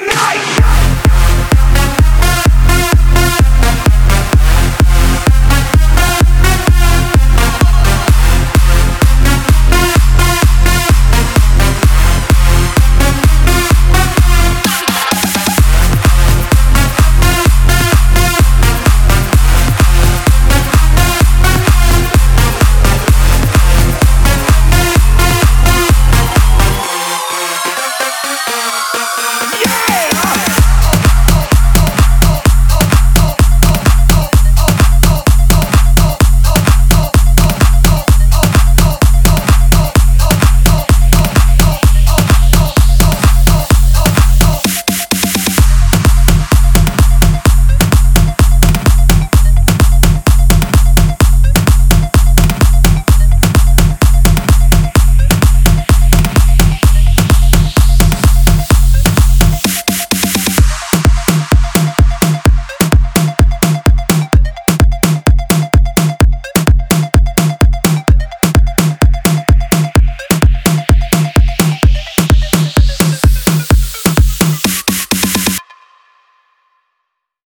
tonight.